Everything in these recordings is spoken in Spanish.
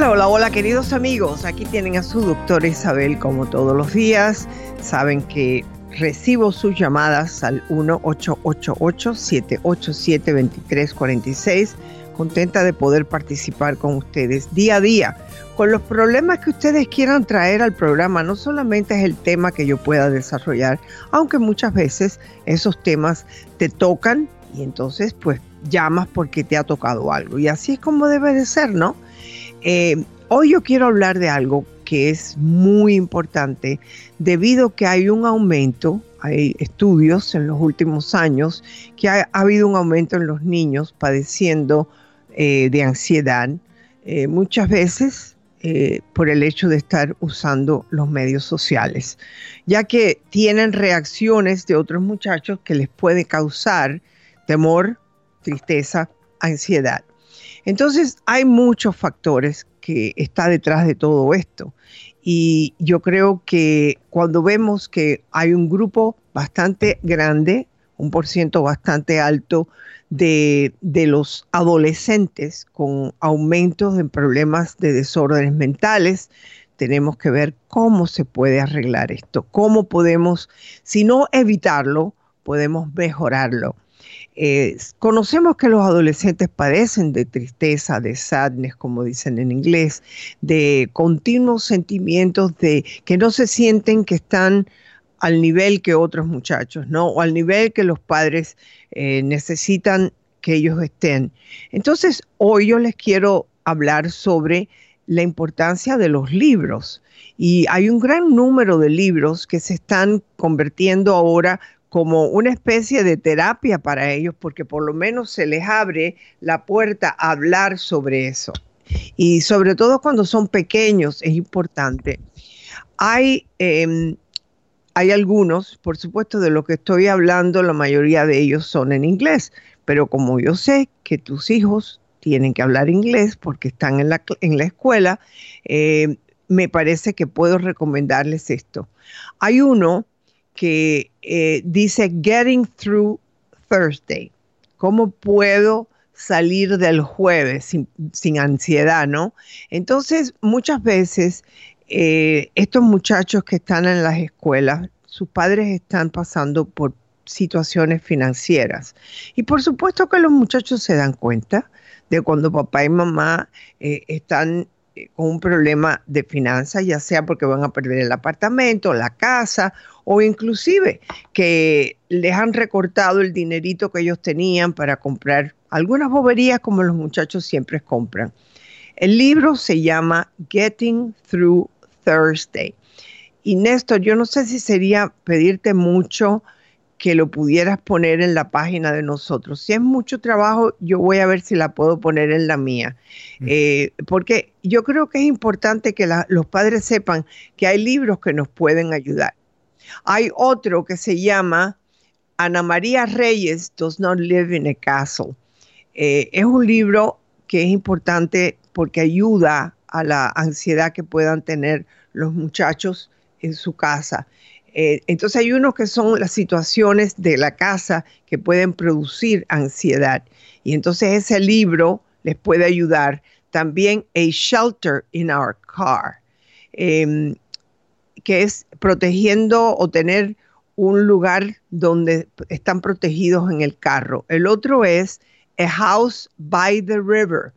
Hola, hola, hola queridos amigos. Aquí tienen a su doctora Isabel como todos los días. Saben que recibo sus llamadas al 1-888-787-2346. Contenta de poder participar con ustedes día a día con los problemas que ustedes quieran traer al programa. No solamente es el tema que yo pueda desarrollar, aunque muchas veces esos temas te tocan y entonces pues llamas porque te ha tocado algo. Y así es como debe de ser, ¿no? Eh, hoy yo quiero hablar de algo que es muy importante debido a que hay un aumento, hay estudios en los últimos años que ha, habido un aumento en los niños padeciendo eh, de ansiedad, eh, muchas veces por el hecho de estar usando los medios sociales, ya que tienen reacciones de otros muchachos que les puede causar temor, tristeza, ansiedad. Entonces hay muchos factores que está detrás de todo esto. Y yo creo que cuando vemos que hay un grupo bastante grande, un por ciento bastante alto de, de, los adolescentes con aumentos en problemas de desórdenes mentales, tenemos que ver cómo se puede arreglar esto, cómo podemos, si no evitarlo, podemos mejorarlo. Eh, conocemos que los adolescentes padecen de tristeza, de sadness, como dicen en inglés, de continuos sentimientos de que no se sienten que están al nivel que otros muchachos, ¿no? O al nivel que los padres eh, necesitan que ellos estén. Entonces, hoy yo les quiero hablar sobre la importancia de los libros. Y hay un gran número de libros que se están convirtiendo ahora como una especie de terapia para ellos, porque por lo menos se les abre la puerta a hablar sobre eso. Y sobre todo cuando son pequeños es importante. Hay, em, hay algunos, por supuesto, de lo que estoy hablando, la mayoría de ellos son en inglés, pero como yo sé que tus hijos tienen que hablar inglés porque están en la, en la escuela, eh, me parece que puedo recomendarles esto. Hay uno que eh, dice Getting Through Thursday. ¿Cómo puedo salir del jueves sin, ansiedad, no? Entonces, muchas veces eh, estos muchachos que están en las escuelas, sus padres están pasando por situaciones financieras. Y por supuesto que los muchachos se dan cuenta de cuando papá y mamá eh, están con un problema de finanzas, ya sea porque van a perder el apartamento, la casa o inclusive que les han recortado el dinerito que ellos tenían para comprar algunas boberías como los muchachos siempre compran. El libro se llama Getting Through Thursday. Y Néstor, yo no sé si sería pedirte mucho que lo pudieras poner en la página de nosotros. Si es mucho trabajo, yo voy a ver si la puedo poner en la mía. Mm. Eh, porque yo creo que es importante que los padres sepan que hay libros que nos pueden ayudar. Hay otro que se llama Ana María Reyes Does Not Live in a Castle. Eh, es un libro que es importante porque ayuda a la ansiedad que puedan tener los muchachos en su casa. Eh, entonces hay unos que son las situaciones de la casa que pueden producir ansiedad. Y entonces ese libro les puede ayudar. También A Shelter in Our Car. Em, que es protegiendo o tener un lugar donde están protegidos en el carro. El otro es A House by the River.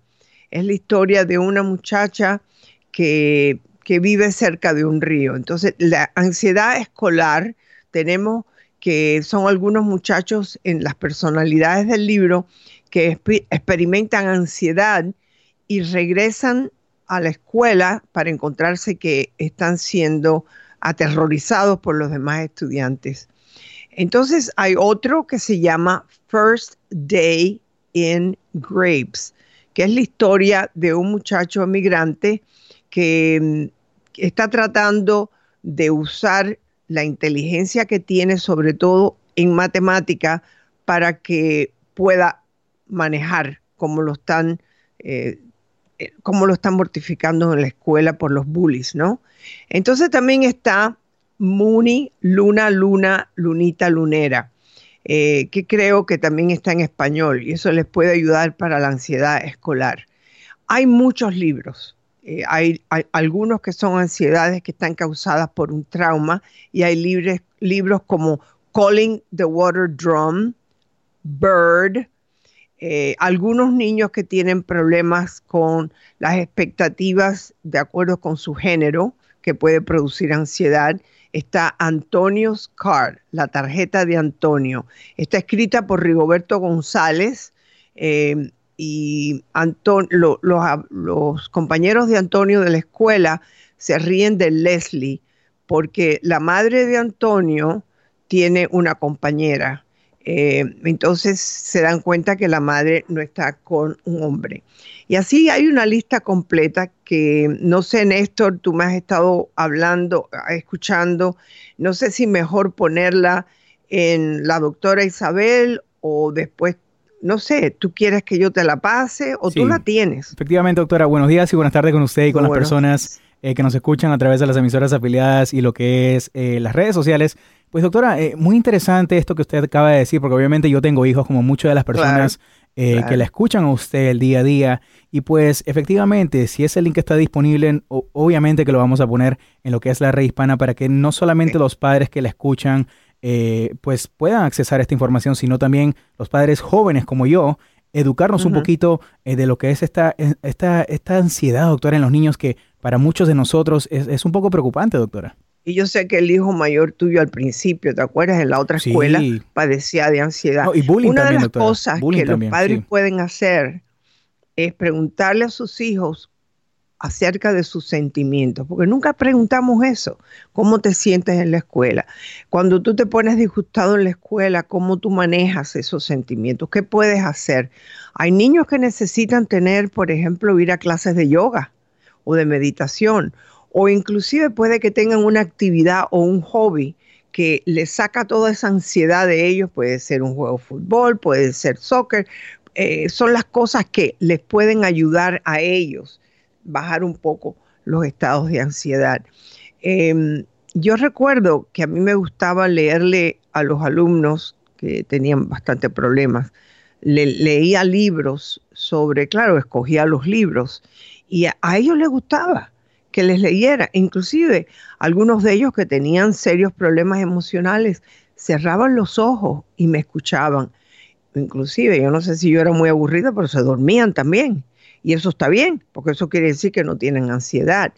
Es la historia de una muchacha que, que vive cerca de un río. Entonces, la ansiedad escolar, tenemos que son algunos muchachos en las personalidades del libro que experimentan ansiedad y regresan a la escuela para encontrarse que están siendo aterrorizados por los demás estudiantes. Entonces hay otro que se llama First Day in Grapes, que es la historia de un muchacho migrante que mm, está tratando de usar la inteligencia que tiene, sobre todo en matemática, para que pueda manejar como lo están, eh, eh, como lo están mortificando en la escuela por los bullies, ¿no? Entonces también está Muni, Luna, Luna, Lunita, Lunera, eh, que creo que también está en español y eso les puede ayudar para la ansiedad escolar. Hay muchos libros. Hay, algunos que son ansiedades que están causadas por un trauma y hay libros como Calling the Water Drum, Bird, eh, algunos niños que tienen problemas con las expectativas de acuerdo con su género, que puede producir ansiedad. Está Antonio's Card, la tarjeta de Antonio. Está escrita por Rigoberto González eh, y los compañeros de Antonio de la escuela se ríen de Leslie porque la madre de Antonio tiene una compañera eh, entonces se dan cuenta que la madre no está con un hombre. Y así hay una lista completa que no sé, Néstor, tú me has estado hablando, escuchando, no sé si mejor ponerla en la doctora Isabel o después, no sé, tú quieres que yo te la pase o tú la tienes. Efectivamente, doctora, buenos días y buenas tardes con usted y con las personas eh, que nos escuchan a través de las emisoras afiliadas y lo que es eh, las redes sociales. Pues doctora, eh, muy interesante esto que usted acaba de decir, porque obviamente yo tengo hijos como muchas de las personas eh, que la escuchan a usted el día a día. Y pues efectivamente, si ese link está disponible, obviamente que lo vamos a poner en lo que es la red hispana para que no solamente los padres que la escuchan eh, pues puedan accesar a esta información, sino también los padres jóvenes como yo, educarnos un poquito de lo que es esta, esta, esta ansiedad, doctora, en los niños que para muchos de nosotros es, es un poco preocupante, doctora. Y yo sé que el hijo mayor tuyo al principio, ¿te acuerdas? En la otra escuela padecía de ansiedad. y Una de las cosas que los padres pueden hacer es preguntarle a sus hijos acerca de sus sentimientos, porque nunca preguntamos eso, cómo te sientes en la escuela. Cuando tú te pones disgustado en la escuela, cómo tú manejas esos sentimientos, qué puedes hacer. Hay niños que necesitan tener, por ejemplo, ir a clases de yoga o de meditación o inclusive puede que tengan una actividad o un hobby que les saca toda esa ansiedad de ellos, puede ser un juego de fútbol, puede ser soccer, eh, son las cosas que les pueden ayudar a ellos bajar un poco los estados de ansiedad. Em, yo recuerdo que a mí me gustaba leerle a los alumnos que tenían bastante problemas, leía libros sobre, claro, escogía los libros y a ellos les gustaba que les leyera. Inclusive algunos de ellos que tenían serios problemas emocionales cerraban los ojos y me escuchaban. Inclusive yo no sé si yo era muy aburrida, pero se dormían también. Y eso está bien, porque eso quiere decir que no tienen ansiedad.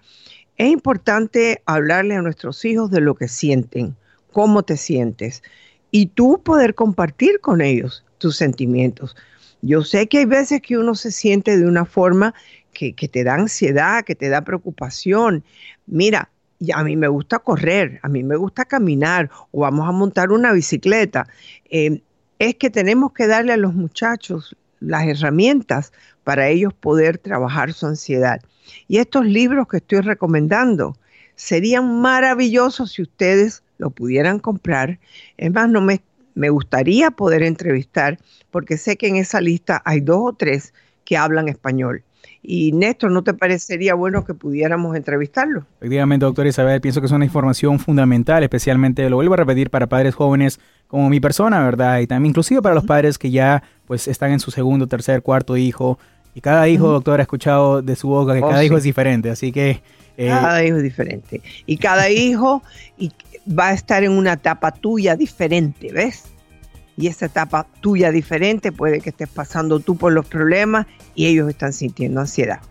Es importante hablarle a nuestros hijos de lo que sienten, cómo te sientes, y tú poder compartir con ellos tus sentimientos. Yo sé que hay veces que uno se siente de una forma que, te da ansiedad, que te da preocupación. Mira, a mí me gusta correr, a mí me gusta caminar o vamos a montar una bicicleta. Eh, es que tenemos que darle a los muchachos las herramientas para ellos poder trabajar su ansiedad. Y estos libros que estoy recomendando serían maravillosos si ustedes lo pudieran comprar. Es más, no me, me gustaría poder entrevistar porque sé que en esa lista hay dos o tres que hablan español. Y Néstor, ¿no te parecería bueno que pudiéramos entrevistarlo? Efectivamente, doctor Isabel, pienso que es una información fundamental, especialmente, lo vuelvo a repetir, para padres jóvenes como mi persona, ¿verdad? Y también inclusive para los padres que ya pues están en su segundo, tercer, cuarto hijo. Y cada hijo, doctor, ha escuchado de su boca que oh, cada hijo es diferente, así que... Eh, cada hijo es diferente. Y cada hijo va a estar en una etapa tuya diferente, ¿ves? Y esa etapa tuya diferente, puede que estés pasando tú por los problemas y ellos están sintiendo ansiedad.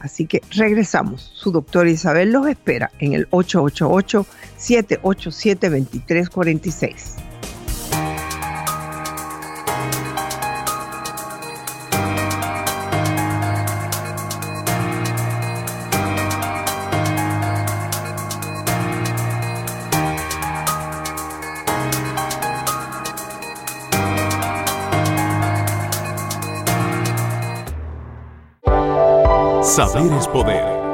Así que regresamos. Su doctora Isabel los espera en el 888-787-2346.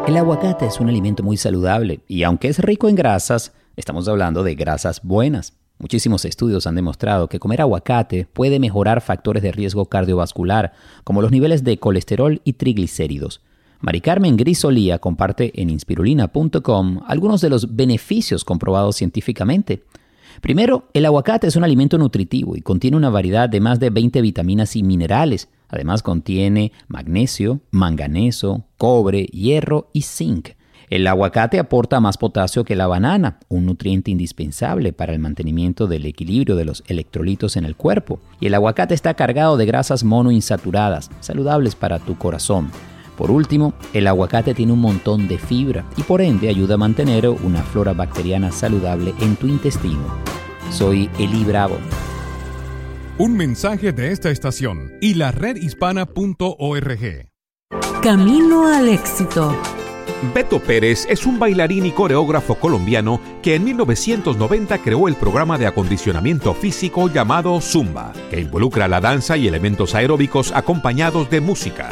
El aguacate es un alimento muy saludable y aunque es rico en grasas, estamos hablando de grasas buenas. Muchísimos estudios han demostrado que comer aguacate puede mejorar factores de riesgo cardiovascular, como los niveles de colesterol y triglicéridos. Mari Carmen Grisolía comparte en inspirulina.com algunos de los beneficios comprobados científicamente. Primero, el aguacate es un alimento nutritivo y contiene una variedad de más de 20 vitaminas y minerales. Además contiene magnesio, manganeso, cobre, hierro y zinc. El aguacate aporta más potasio que la banana, un nutriente indispensable para el mantenimiento del equilibrio de los electrolitos en el cuerpo. Y el aguacate está cargado de grasas monoinsaturadas, saludables para tu corazón. Por último, el aguacate tiene un montón de fibra y por ende ayuda a mantener una flora bacteriana saludable en tu intestino. Soy Eli Bravo. Un mensaje de esta estación y la redhispana.org. Camino al éxito. Beto Pérez es un bailarín y coreógrafo colombiano que en 1990 creó el programa de acondicionamiento físico llamado Zumba, que involucra la danza y elementos aeróbicos acompañados de música.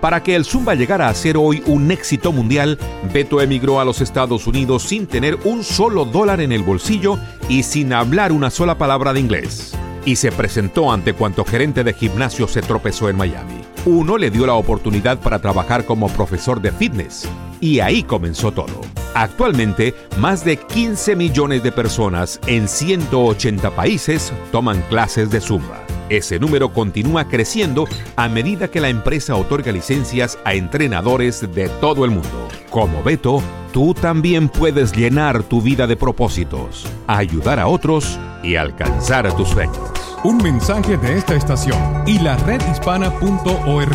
Para que el Zumba llegara a ser hoy un éxito mundial, Beto emigró a los Estados Unidos sin tener un solo dólar en el bolsillo y sin hablar una sola palabra de inglés. Y se presentó ante cuanto gerente de gimnasio se tropezó en Miami. Uno le dio la oportunidad para trabajar como profesor de fitness. Y ahí comenzó todo. Actualmente, más de 15 millones de personas en 180 países toman clases de Zumba. Ese número continúa creciendo a medida que la empresa otorga licencias a entrenadores de todo el mundo. Como Beto, tú también puedes llenar tu vida de propósitos, ayudar a otros y alcanzar tus sueños. Un mensaje de esta estación y la redhispana.org.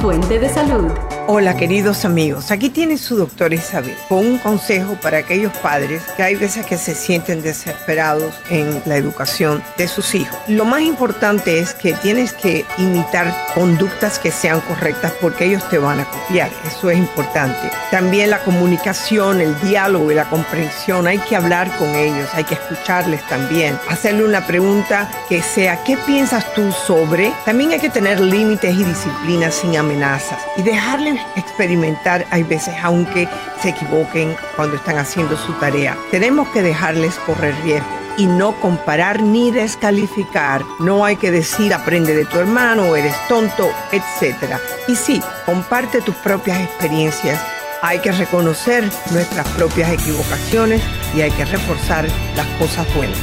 Fuente de salud. Hola queridos amigos, aquí tiene su doctor Isabel con un consejo para aquellos padres que hay veces que se sienten desesperados en la educación de sus hijos. Lo más importante es que tienes que imitar conductas que sean correctas porque ellos te van a copiar, eso es importante. También la comunicación, el diálogo y la comprensión, hay que hablar con ellos, hay que escucharles también, hacerle una pregunta que sea ¿qué piensas tú sobre? También hay que tener límites y disciplinas sin amenazas y dejarles experimentar, hay veces, aunque se equivoquen cuando están haciendo su tarea. Tenemos que dejarles correr riesgo y no comparar ni descalificar. No hay que decir aprende de tu hermano, eres tonto, etc. Y sí, comparte tus propias experiencias. Hay que reconocer nuestras propias equivocaciones y hay que reforzar las cosas buenas.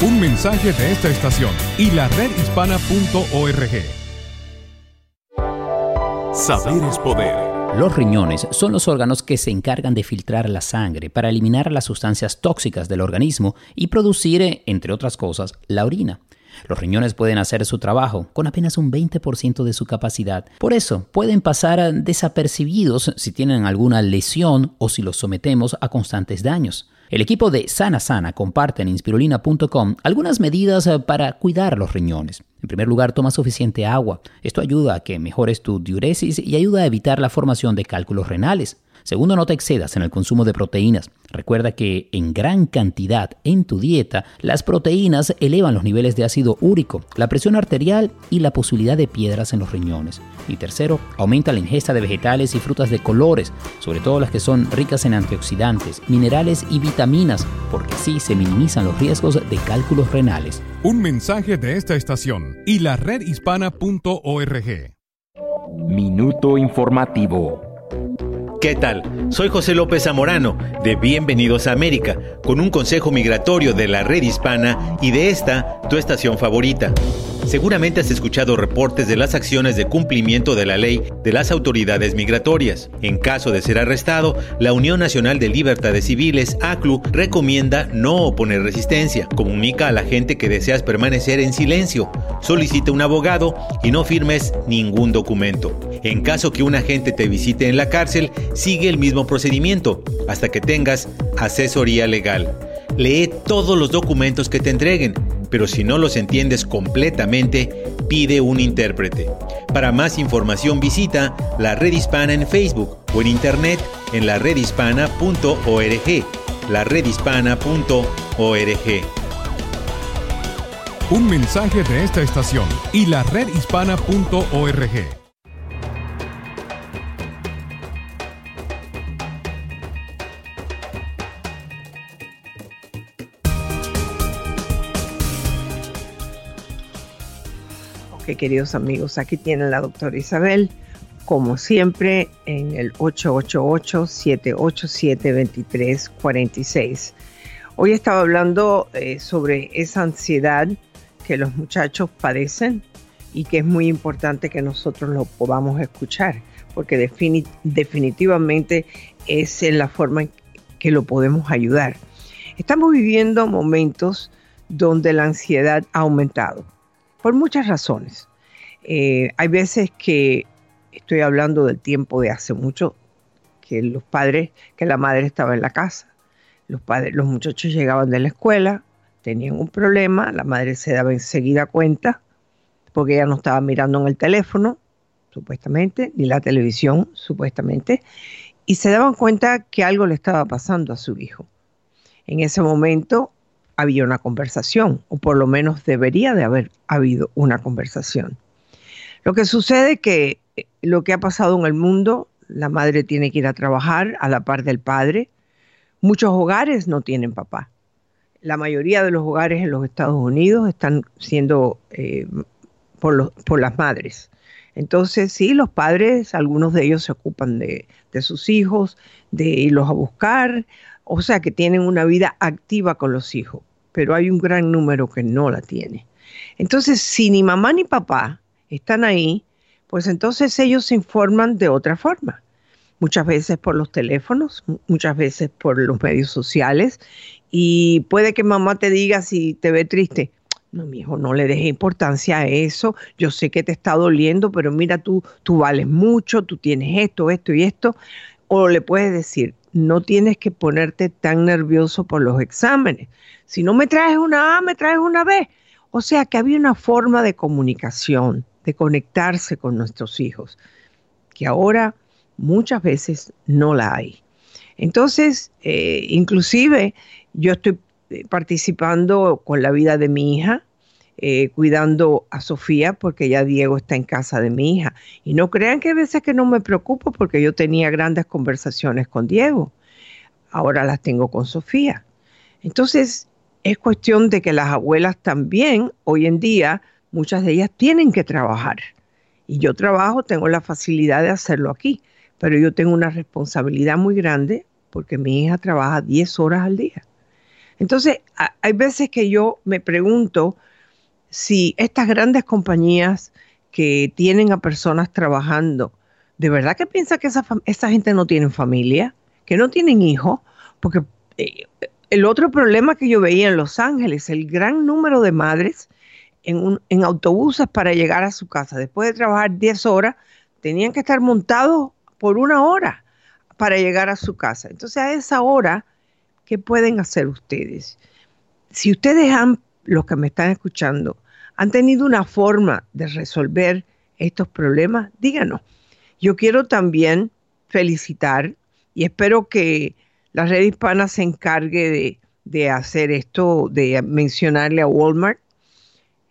Un mensaje de esta estación y la redhispana.org. Saber es poder. Los riñones son los órganos que se encargan de filtrar la sangre para eliminar las sustancias tóxicas del organismo y producir, entre otras cosas, la orina. Los riñones pueden hacer su trabajo con apenas un 20% de su capacidad. Por eso, pueden pasar desapercibidos si tienen alguna lesión o si los sometemos a constantes daños. El equipo de Sana Sana comparte en inspirulina.com algunas medidas eh, para cuidar los riñones. En primer lugar, toma suficiente agua. Esto ayuda a que mejores tu diuresis y ayuda a evitar la formación de cálculos renales. Segundo, no te excedas en el consumo de proteínas. Recuerda que en gran cantidad en tu dieta, las proteínas elevan los niveles de ácido úrico, la presión arterial y la posibilidad de piedras en los riñones. Y tercero, aumenta la ingesta de vegetales y frutas de colores, sobre todo las que son ricas en antioxidantes, minerales y vitaminas, porque así se minimizan los riesgos de cálculos renales. Un mensaje de esta estación y la redhispana.org. Minuto informativo. ¿Qué tal? Soy José López Zamorano, de Bienvenidos a América, con un consejo migratorio de la red hispana y de esta, tu estación favorita. Seguramente has escuchado reportes de las acciones de cumplimiento de la ley de las autoridades migratorias. En caso de ser arrestado, la Unión Nacional de Libertades Civiles, ACLU, recomienda no oponer resistencia. Comunica a la gente que deseas permanecer en silencio. Solicita un abogado y no firmes ningún documento. En caso que un agente te visite en la cárcel, sigue el mismo procedimiento hasta que tengas asesoría legal. Lee todos los documentos que te entreguen pero si no los entiendes completamente, pide un intérprete. Para más información visita la Red Hispana en Facebook o en internet en la redhispana.org. La redhispana.org. Un mensaje de esta estación y la redhispana.org. que queridos amigos, aquí tiene la doctora Isabel, como siempre, en el 888-787-2346. Hoy estaba hablando eh, sobre esa ansiedad que los muchachos padecen y que es muy importante que nosotros lo podamos escuchar, porque definitivamente es la forma en que lo podemos ayudar. Estamos viviendo momentos donde la ansiedad ha aumentado, por muchas razones. Eh, hay veces que estoy hablando del tiempo de hace mucho, que los padres, que la madre estaba en la casa, los padres, los muchachos llegaban de la escuela, tenían un problema, la madre se daba enseguida cuenta, porque ella no estaba mirando en el teléfono, supuestamente, ni la televisión, supuestamente, y se daban cuenta que algo le estaba pasando a su hijo. En ese momento había una conversación, o por lo menos debería de haber habido una conversación. Lo que sucede es que eh, lo que ha pasado en el mundo, la madre tiene que ir a trabajar a la par del padre. Muchos hogares no tienen papá. La mayoría de los hogares en los Estados Unidos están siendo eh, por, por, las madres. Entonces, sí, los padres, algunos de ellos se ocupan de, de sus hijos, de irlos a buscar, o sea que tienen una vida activa con los hijos, pero hay un gran número que no la tiene. Entonces, si ni mamá ni papá están ahí, pues entonces ellos se informan de otra forma. Muchas veces por los teléfonos, muchas veces por los medios sociales. Y puede que mamá te diga si te ve triste. No, mi hijo, no le deje importancia a eso. Yo sé que te está doliendo, pero mira, tú, tú vales mucho, tú tienes esto, esto y esto. O le puedes decir, no tienes que ponerte tan nervioso por los exámenes. Si no me traes una A, me traes una B. O sea que había una forma de comunicación de conectarse con nuestros hijos, que ahora muchas veces no la hay. Entonces, eh, inclusive yo estoy eh, participando con la vida de mi hija, eh, cuidando a Sofía porque ya Diego está en casa de mi hija. Y no crean que a veces que no me preocupo porque yo tenía grandes conversaciones con Diego. Ahora las tengo con Sofía. Entonces, es cuestión de que las abuelas también hoy en día muchas de ellas tienen que trabajar. Y yo trabajo, tengo la facilidad de hacerlo aquí, pero yo tengo una responsabilidad muy grande porque mi hija trabaja 10 horas al día. Entonces, hay veces que yo me pregunto si estas grandes compañías que tienen a personas trabajando, ¿de verdad que piensa que esa, gente no tiene familia? ¿Que no tienen hijos? Porque eh, el otro problema que yo veía en Los Ángeles, el gran número de madres en, autobuses para llegar a su casa. Después de trabajar 10 horas, tenían que estar montados por una hora para llegar a su casa. Entonces a esa hora, ¿qué pueden hacer ustedes? Si ustedes han, los que me están escuchando, han tenido una forma de resolver estos problemas, díganos. Yo quiero también felicitar y espero que la red hispana se encargue de, de hacer esto, de mencionarle a Walmart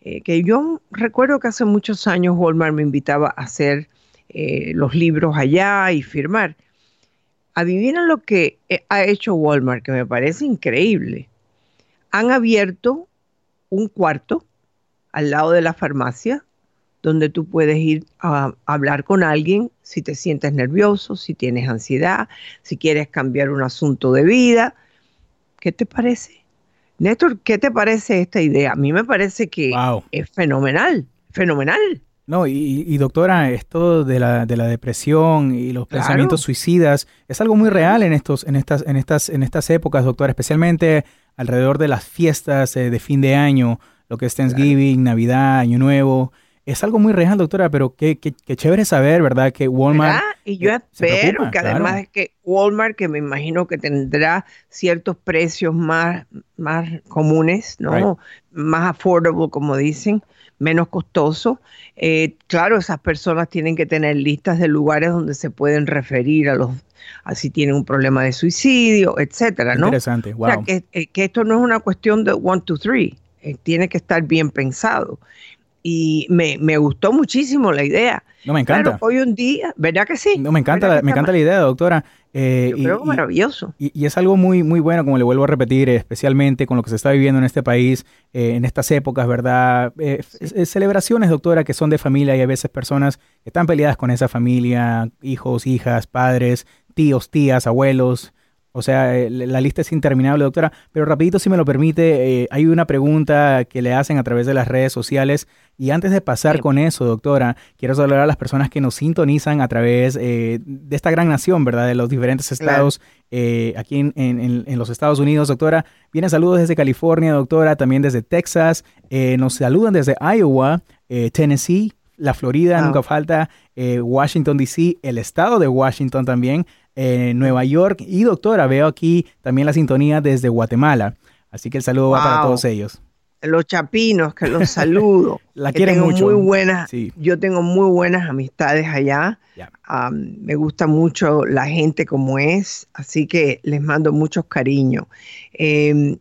eh, que yo recuerdo que hace muchos años Walmart me invitaba a hacer eh, los libros allá y firmar. Adivina lo que eh, ha hecho Walmart, que me parece increíble. Han abierto un cuarto al lado de la farmacia donde tú puedes ir a hablar con alguien si te sientes nervioso, si tienes ansiedad, si quieres cambiar un asunto de vida. ¿Qué te parece? Néstor, ¿qué te parece esta idea? A mí me parece que es fenomenal, fenomenal. No, y, doctora, esto de la, de la depresión y los pensamientos suicidas es algo muy real en estos, en estas, en estas, en estas épocas, doctora, especialmente alrededor de las fiestas eh, de fin de año, lo que es Thanksgiving, Navidad, Año Nuevo. Es algo muy real, doctora, pero qué, qué, qué chévere saber, ¿verdad? Que Walmart... Y yo espero que además de que Walmart, que me imagino que tendrá ciertos precios más, más comunes, ¿no? Más affordable, como dicen, menos costoso. Eh, claro, esas personas tienen que tener listas de lugares donde se pueden referir a los así tienen un problema de suicidio, etcétera, ¿no? Interesante, wow. O sea, que, eh, que, esto no es una cuestión de one, two, three, eh, tiene que estar bien pensado. y me, me gustó muchísimo la idea. No, me encanta. hoy un día, ¿verdad que sí? No, me encanta, la, me encanta la idea, doctora. Eh, Yo creo que maravilloso. Y, es algo muy, muy bueno, como le vuelvo a repetir, especialmente con lo que se está viviendo en este país, eh, en estas épocas, ¿verdad? Eh, celebraciones, doctora, que son de familia y a veces personas que están peleadas con esa familia, hijos, hijas, padres, tíos, tías, abuelos, o sea, eh, la lista es interminable, doctora. Pero rapidito, si me lo permite, eh, hay una pregunta que le hacen a través de las redes sociales. Y antes de pasar con eso, doctora, quiero saludar a las personas que nos sintonizan a través eh, de esta gran nación, ¿verdad? De los diferentes estados aquí en, los Estados Unidos, doctora. Vienen saludos desde California, doctora, también desde Texas. nos saludan desde Iowa, Tennessee, la Florida, nunca falta, Washington, D.C., el estado de Washington también. Nueva York. Y doctora, veo aquí también la sintonía desde Guatemala. Así que el saludo va para todos ellos. Los chapinos, que los saludo. la quieren mucho. Muy buenas, Yo tengo muy buenas amistades allá. me gusta mucho la gente como es, así que les mando muchos cariños. Em,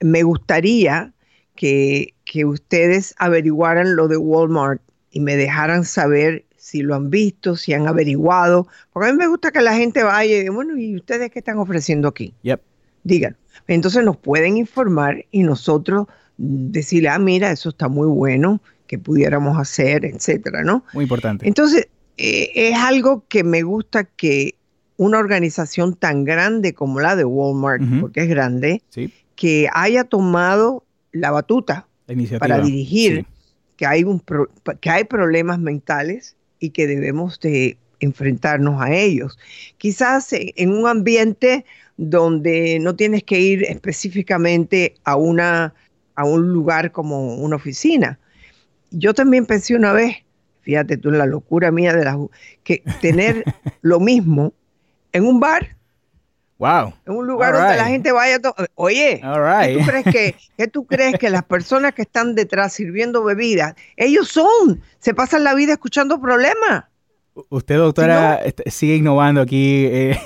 me gustaría que, que ustedes averiguaran lo de Walmart y me dejaran saber si lo han visto, si han averiguado, porque a mí me gusta que la gente vaya y diga, bueno, ¿y ustedes qué están ofreciendo aquí? Yep. Digan. Entonces nos pueden informar y nosotros decirle, ah, mira, eso está muy bueno, que pudiéramos hacer, etcétera, ¿no? Muy importante. Entonces, eh, es algo que me gusta que una organización tan grande como la de Walmart, porque es grande, que haya tomado la batuta para dirigir que, hay un que hay problemas mentales y que debemos de enfrentarnos a ellos. Quizás en un ambiente donde no tienes que ir específicamente a, una, a un lugar como una oficina. Yo también pensé una vez, fíjate tú, la locura mía de la que tener lo mismo en un bar. Wow. En un lugar donde la gente vaya. Oye, ¿qué, tú crees que, ¿qué tú crees que las personas que están detrás sirviendo bebidas, ellos son, se pasan la vida escuchando problemas? Usted, doctora, sigue innovando aquí eh,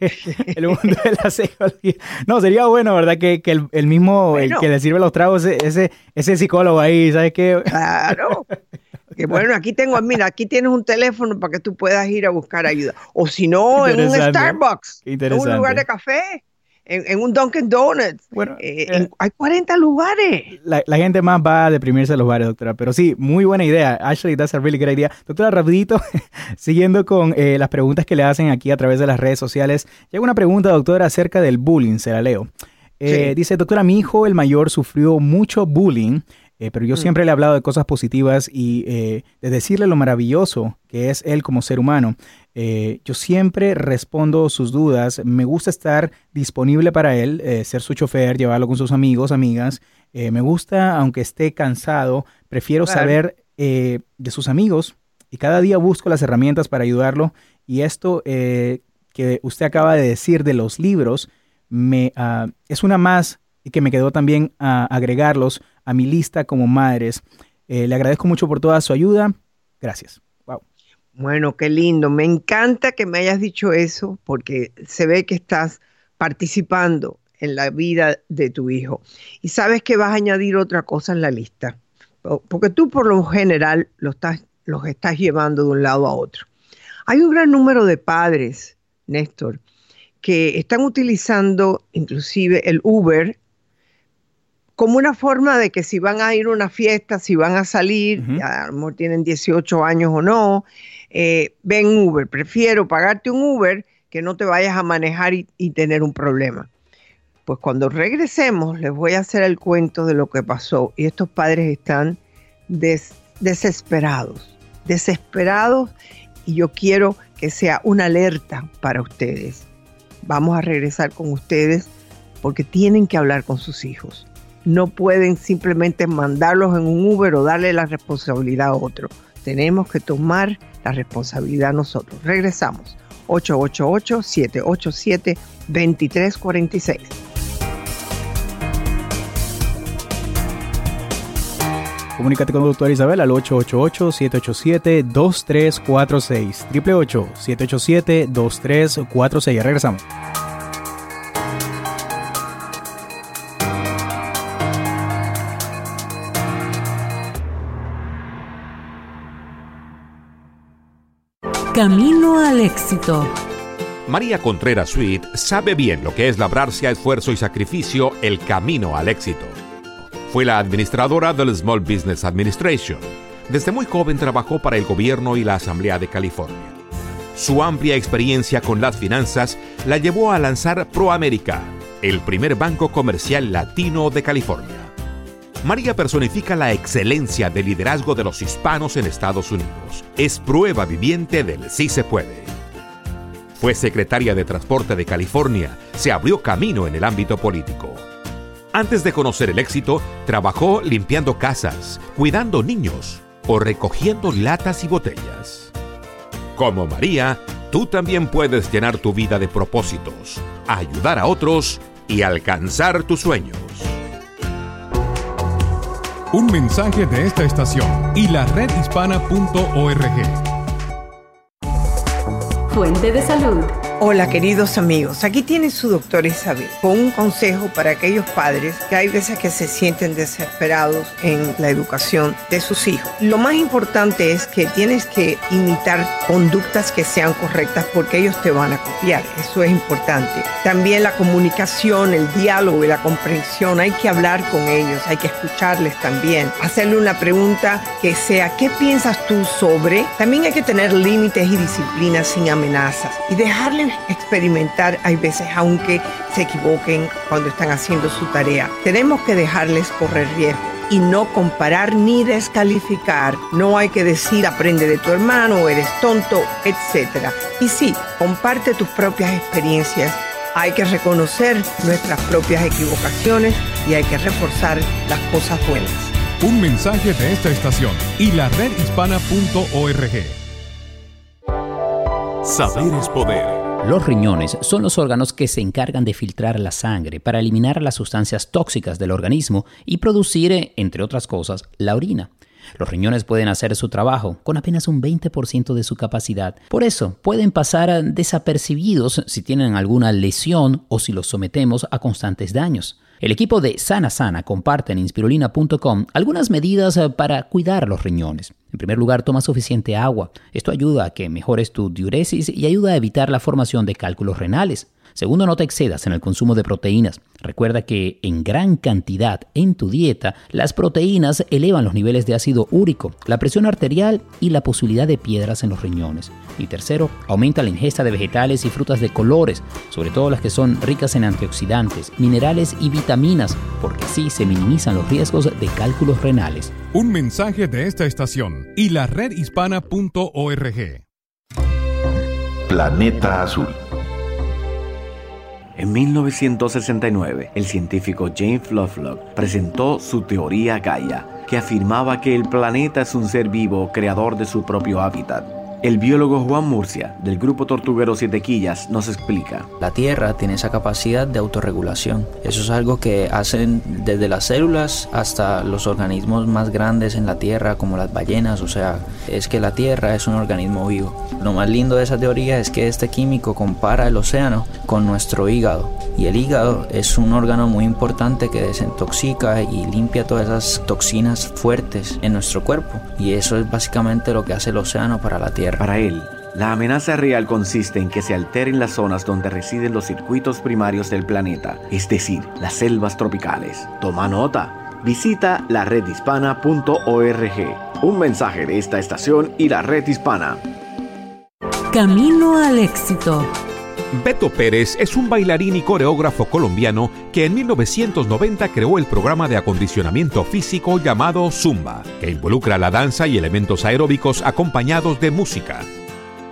el mundo de la psicología. No, sería bueno, ¿verdad? Que, el, mismo, el que le sirve los tragos, ese, ese psicólogo ahí, ¿sabes qué? Claro. Que bueno, aquí tengo, mira, aquí tienes un teléfono para que tú puedas ir a buscar ayuda. O si no, en un Starbucks, en un lugar de café. En, un Dunkin' Donuts. Bueno, eh, eh, hay 40 lugares. La, gente más va a deprimirse en los bares, doctora. Pero sí, muy buena idea. Ashley, that's a really great idea. Doctora, rapidito, siguiendo con eh, las preguntas que le hacen aquí a través de las redes sociales. Llega una pregunta, doctora, acerca del bullying. Se la leo. Dice, doctora, mi hijo, el mayor, sufrió mucho bullying eh, pero yo mm. siempre le he hablado de cosas positivas y eh, de decirle lo maravilloso que es él como ser humano. Eh, yo siempre respondo sus dudas. Me gusta estar disponible para él, ser su chofer, llevarlo con sus amigos, amigas. me gusta, aunque esté cansado, prefiero saber de sus amigos y cada día busco las herramientas para ayudarlo. Y esto que usted acaba de decir de los libros, me, ah, es una más que me quedó también a agregarlos a mi lista como madres. Eh, le agradezco mucho por toda su ayuda. Gracias. Wow. Bueno, qué lindo. Me encanta que me hayas dicho eso porque se ve que estás participando en la vida de tu hijo. Y sabes que vas a añadir otra cosa en la lista, porque tú por lo general los estás, los estás llevando de un lado a otro. Hay un gran número de padres, Néstor, que están utilizando inclusive el Uber como una forma de que si van a ir a una fiesta, si van a salir, ya a lo mejor tienen 18 años o no, eh, ven Uber. Prefiero pagarte un Uber que no te vayas a manejar y, tener un problema. Pues cuando regresemos les voy a hacer el cuento de lo que pasó y estos padres están desesperados, desesperados y yo quiero que sea una alerta para ustedes. Vamos a regresar con ustedes porque tienen que hablar con sus hijos no pueden simplemente mandarlos en un Uber o darle la responsabilidad a otro. Tenemos que tomar la responsabilidad nosotros. Regresamos. 888-787-2346. Comunícate con la doctora Isabel al 888-787-2346. 888-787-2346. Regresamos. Camino al éxito. María Contreras Sweet sabe bien lo que es labrarse a esfuerzo y sacrificio el camino al éxito. Fue la administradora del Small Business Administration. Desde muy joven trabajó para el gobierno y la Asamblea de California. Su amplia experiencia con las finanzas la llevó a lanzar ProAmerica, el primer banco comercial latino de California. María personifica la excelencia del liderazgo de los hispanos en Estados Unidos. Es prueba viviente del sí se puede. Fue secretaria de Transporte de California, se abrió camino en el ámbito político. Antes de conocer el éxito, trabajó limpiando casas, cuidando niños o recogiendo latas y botellas. Como María, tú también puedes llenar tu vida de propósitos, ayudar a otros y alcanzar tus sueños. Un mensaje de esta estación y la redhispana.org. Fuente de salud. Hola queridos amigos, aquí tiene su doctor Isabel con un consejo para aquellos padres que hay veces que se sienten desesperados en la educación de sus hijos. Lo más importante es que tienes que imitar conductas que sean correctas porque ellos te van a copiar, eso es importante. También la comunicación, el diálogo y la comprensión, hay que hablar con ellos, hay que escucharles también, hacerle una pregunta que sea, ¿qué piensas tú sobre? También hay que tener límites y disciplinas sin amenazas y dejarles experimentar, hay veces, aunque se equivoquen cuando están haciendo su tarea. Tenemos que dejarles correr riesgo y no comparar ni descalificar. No hay que decir aprende de tu hermano, eres tonto, etc. Y sí, comparte tus propias experiencias. Hay que reconocer nuestras propias equivocaciones y hay que reforzar las cosas buenas. Un mensaje de esta estación y la redhispana.org. Saber es poder. Los riñones son los órganos que se encargan de filtrar la sangre para eliminar las sustancias tóxicas del organismo y producir, entre otras cosas, la orina. Los riñones pueden hacer su trabajo con apenas un 20% de su capacidad. Por eso, pueden pasar desapercibidos si tienen alguna lesión o si los sometemos a constantes daños. El equipo de Sana Sana comparte en inspirulina.com algunas medidas para cuidar los riñones. En primer lugar, toma suficiente agua. Esto ayuda a que mejores tu diuresis y ayuda a evitar la formación de cálculos renales. Segundo, no te excedas en el consumo de proteínas. Recuerda que en gran cantidad en tu dieta, las proteínas elevan los niveles de ácido úrico, la presión arterial y la posibilidad de piedras en los riñones. Y tercero, aumenta la ingesta de vegetales y frutas de colores, sobre todo las que son ricas en antioxidantes, minerales y vitaminas, porque así se minimizan los riesgos de cálculos renales. Un mensaje de esta estación y la redhispana.org. Planeta Azul. En 1969, el científico James Lovelock presentó su teoría Gaia, que afirmaba que el planeta es un ser vivo creador de su propio hábitat. El biólogo Juan Murcia, del grupo Tortuguero Siete Quillas, nos explica. La Tierra tiene esa capacidad de autorregulación. Eso es algo que hacen desde las células hasta los organismos más grandes en la Tierra, como las ballenas. O sea, es que la Tierra es un organismo vivo. Lo más lindo de esa teoría es que este químico compara el océano con nuestro hígado. Y el hígado es un órgano muy importante que desintoxica y limpia todas esas toxinas fuertes en nuestro cuerpo. Y eso es básicamente lo que hace el océano para la Tierra. Para él, la amenaza real consiste en que se alteren las zonas donde residen los circuitos primarios del planeta, es decir, las selvas tropicales. Toma nota. Visita la redhispana.org. Un mensaje de esta estación y la red hispana. Camino al éxito. Beto Pérez es un bailarín y coreógrafo colombiano que en 1990 creó el programa de acondicionamiento físico llamado Zumba, que involucra la danza y elementos aeróbicos acompañados de música.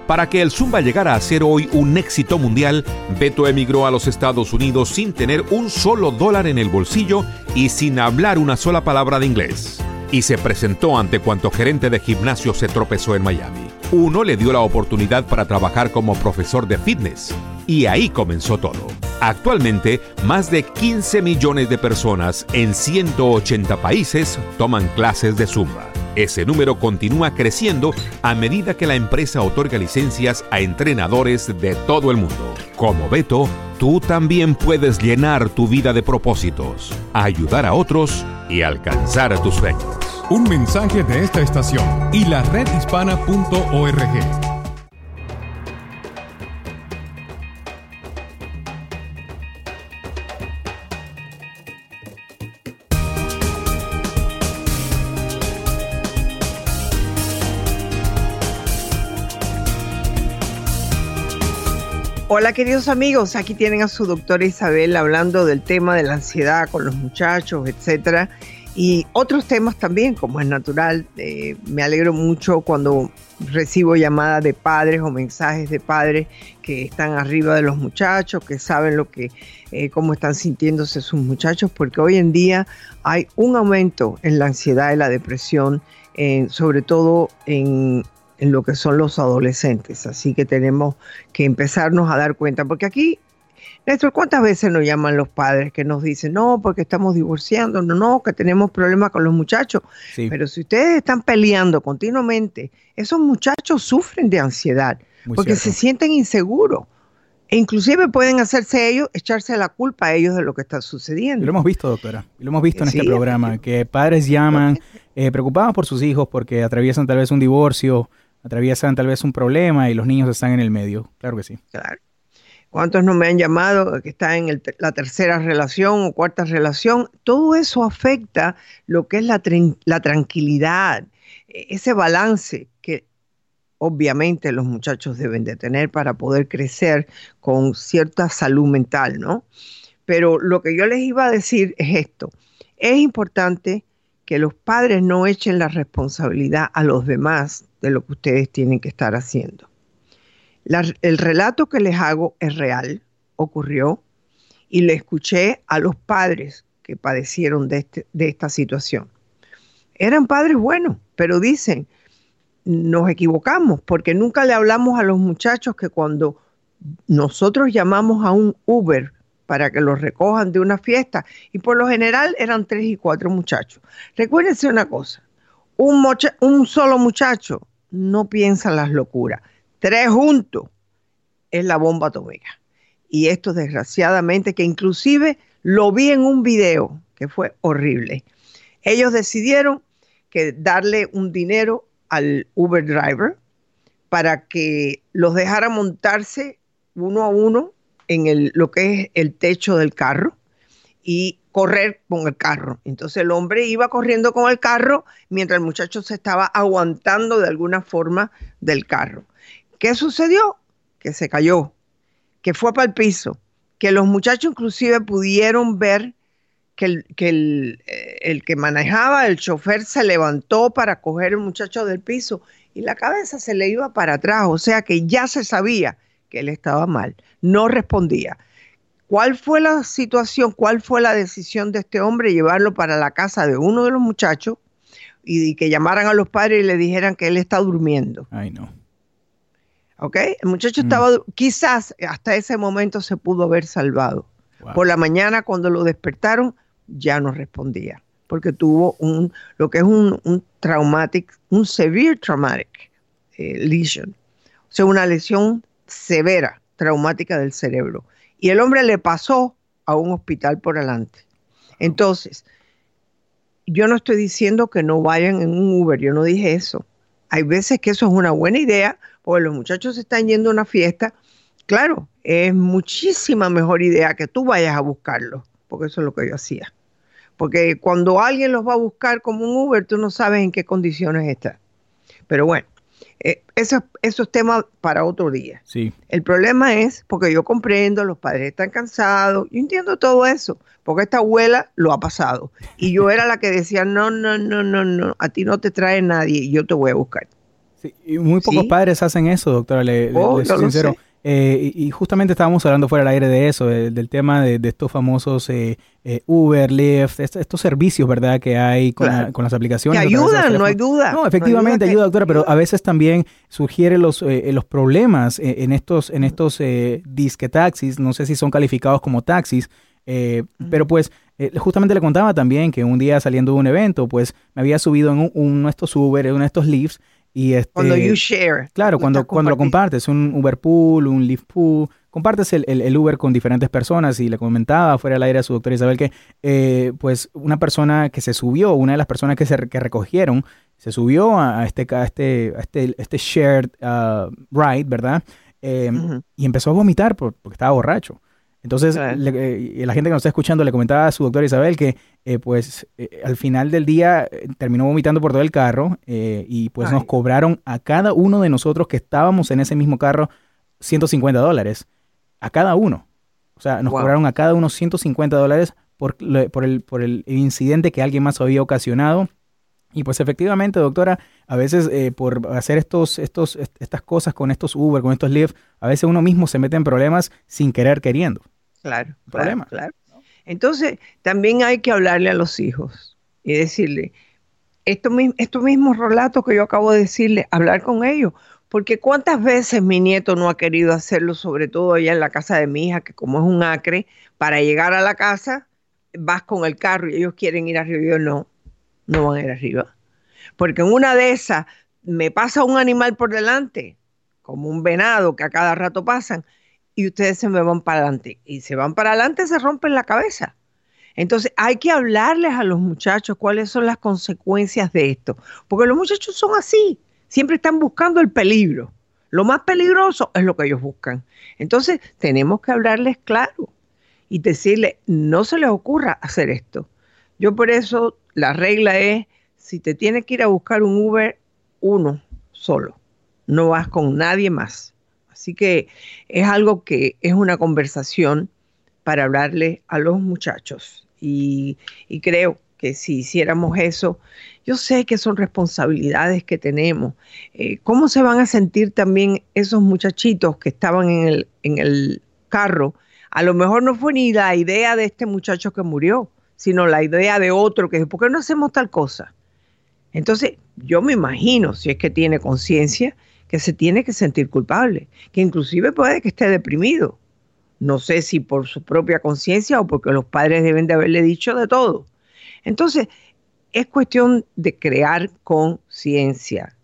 Para que el Zumba llegara a ser hoy un éxito mundial, Beto emigró a los Estados Unidos sin tener un solo dólar en el bolsillo y sin hablar una sola palabra de inglés. Y se presentó ante cuanto gerente de gimnasio se tropezó en Miami. Uno le dio la oportunidad para trabajar como profesor de fitness. Y ahí comenzó todo. Actualmente, más de 15 millones de personas en 180 países toman clases de Zumba. Ese número continúa creciendo a medida que la empresa otorga licencias a entrenadores de todo el mundo. Como Beto, tú también puedes llenar tu vida de propósitos, ayudar a otros y alcanzar tus sueños. Un mensaje de esta estación y la redhispana.org. Hola queridos amigos, aquí tienen a su doctora Isabel hablando del tema de la ansiedad con los muchachos, etcétera y otros temas también, como es natural. Eh, me alegro mucho cuando recibo llamadas de padres o mensajes de padres que están arriba de los muchachos, que saben lo que, eh, cómo están sintiéndose sus muchachos, porque hoy en día hay un aumento en la ansiedad y la depresión, sobre todo en, en lo que son los adolescentes. Así que tenemos que empezarnos a dar cuenta, porque aquí, Néstor, ¿cuántas veces nos llaman los padres que nos dicen, no, porque estamos divorciando, no, no, que tenemos problemas con los muchachos? Pero si ustedes están peleando continuamente, esos muchachos sufren de ansiedad, porque se sienten inseguros. E inclusive pueden hacerse ellos, echarse la culpa a ellos de lo que está sucediendo. lo hemos visto, doctora. lo hemos visto en este programa, que padres llaman eh, preocupados por sus hijos porque atraviesan tal vez un divorcio, atraviesan tal vez un problema y los niños están en el medio. Claro que sí. Claro. ¿Cuántos no me han llamado que están en la tercera relación o cuarta relación? Todo eso afecta lo que es la, la tranquilidad, e, ese balance que obviamente los muchachos deben de tener para poder crecer con cierta salud mental, ¿no? Pero lo que yo les iba a decir es esto. Es importante que los padres no echen la responsabilidad a los demás de lo que ustedes tienen que estar haciendo. El relato que les hago es real, ocurrió, y le escuché a los padres que padecieron de, este, de esta situación. Eran padres buenos, pero dicen, nos equivocamos porque nunca le hablamos a los muchachos que cuando nosotros llamamos a un Uber para que los recojan de una fiesta, y por lo general eran tres y cuatro muchachos. Recuérdense una cosa, un, un solo muchacho no piensa las locuras. Tres juntos es la bomba atómica. Y esto desgraciadamente, que inclusive lo vi en un video que fue horrible. Ellos decidieron que darle un dinero al Uber driver para que los dejara montarse uno a uno en el, lo que es el techo del carro y correr con el carro. Entonces el hombre iba corriendo con el carro mientras el muchacho se estaba aguantando de alguna forma del carro. ¿Qué sucedió? Que se cayó, que fue para el piso, que los muchachos inclusive pudieron ver que el, que eh, manejaba, el chofer, se levantó para coger el muchacho del piso y la cabeza se le iba para atrás, o sea que ya se sabía que él estaba mal, no respondía. ¿Cuál fue la situación, cuál fue la decisión de este hombre llevarlo para la casa de uno de los muchachos y, que llamaran a los padres y le dijeran que él está durmiendo? Ay, no. ¿Ok? El muchacho mm. estaba, quizás hasta ese momento se pudo haber salvado. Por la mañana cuando lo despertaron ya no respondía, porque tuvo un, lo que es un, un traumatic, un severe traumatic eh, lesion, o sea, una lesión severa, traumática del cerebro y el hombre le pasó a un hospital por adelante. Entonces, yo no estoy diciendo que no vayan en un Uber, yo no dije eso. Hay veces que eso es una buena idea, porque los muchachos están yendo a una fiesta. Claro, es muchísima mejor idea que tú vayas a buscarlo, porque eso es lo que yo hacía. Porque cuando alguien los va a buscar como un Uber, tú no sabes en qué condiciones está. Pero bueno, eh, eso, es tema para otro día. Sí. El problema es, porque yo comprendo, los padres están cansados, yo entiendo todo eso, porque esta abuela lo ha pasado. Y yo era la que decía, no, no, no, no, no, a ti no te trae nadie y yo te voy a buscar. Sí, y muy pocos padres hacen eso, doctora, le, oh, soy sincero. Eh, y, justamente estábamos hablando fuera del aire de eso, del tema de, estos famosos eh, eh, Uber, Lyft, estos servicios, ¿verdad?, que hay con, las aplicaciones. Que ayudan, no hay duda. No, efectivamente ayuda, doctora, pero a veces también sugiere los, los problemas en estos, en estos disque taxis, no sé si son calificados como taxis, pero pues justamente le contaba también que un día saliendo de un evento, pues me había subido en uno de estos Uber, en uno de estos Lyfts, este, cuando you share. Claro, cuando, cuando lo compartes, un Uber Pool, un Lyft Pool, compartes el, Uber con diferentes personas y le comentaba fuera del aire a su doctora Isabel que eh, pues una persona que se subió, una de las personas que se que recogieron, se subió a este, a este, a este, este shared uh, ride, ¿verdad? Em, y empezó a vomitar porque estaba borracho. Entonces, eh, la gente que nos está escuchando le comentaba a su doctora Isabel que, eh, pues, eh, al final del día terminó vomitando por todo el carro y, pues, nos cobraron a cada uno de nosotros que estábamos en ese mismo carro 150 dólares. a cada uno. O sea, nos cobraron a cada uno 150 dólares por, por, el, por el incidente que alguien más había ocasionado. Y pues efectivamente, doctora, a veces eh, por hacer estos, estos, estas cosas con estos Uber, con estos Lyft, a veces uno mismo se mete en problemas sin querer queriendo. Claro, problema. claro. Entonces, también hay que hablarle a los hijos y decirle, estos, estos mismos relatos que yo acabo de decirle, hablar con ellos. Porque cuántas veces mi nieto no ha querido hacerlo, sobre todo allá en la casa de mi hija, que como es un acre, para llegar a la casa vas con el carro y ellos quieren ir arriba y yo no, no van a ir arriba. Porque en una de esas me pasa un animal por delante, como un venado que a cada rato pasan, y ustedes se me van para adelante. Y se van para adelante, se rompen la cabeza. Entonces hay que hablarles a los muchachos cuáles son las consecuencias de esto. Porque los muchachos son así, siempre están buscando el peligro. Lo más peligroso es lo que ellos buscan. Entonces tenemos que hablarles claro y decirles, no se les ocurra hacer esto. Yo por eso la regla es, si te tienes que ir a buscar un Uber, uno solo. No vas con nadie más. Así que es algo que es una conversación para hablarle a los muchachos. Y, creo que si hiciéramos eso, yo sé que son responsabilidades que tenemos. Eh, ¿Cómo se van a sentir también esos muchachitos que estaban en el, en el carro? A lo mejor no fue ni la idea de este muchacho que murió, sino la idea de otro que ¿por qué no hacemos tal cosa? Entonces, yo me imagino, si es que tiene conciencia, que se tiene que sentir culpable, que inclusive puede que esté deprimido. No sé si por su propia conciencia o porque los padres deben de haberle dicho de todo. Entonces, es cuestión de crear conciencia,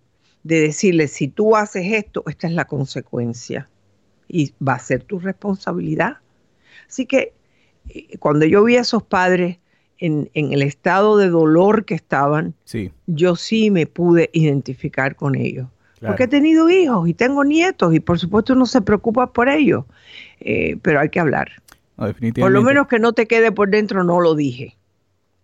de decirle, si tú haces esto, esta es la consecuencia y va a ser tu responsabilidad. Así que eh, cuando yo vi a esos padres en, el estado de dolor que estaban, yo sí me pude identificar con ellos. Porque he tenido hijos y tengo nietos y por supuesto uno se preocupa por ellos, eh, pero hay que hablar. por lo menos que no te quede por dentro, no lo dije.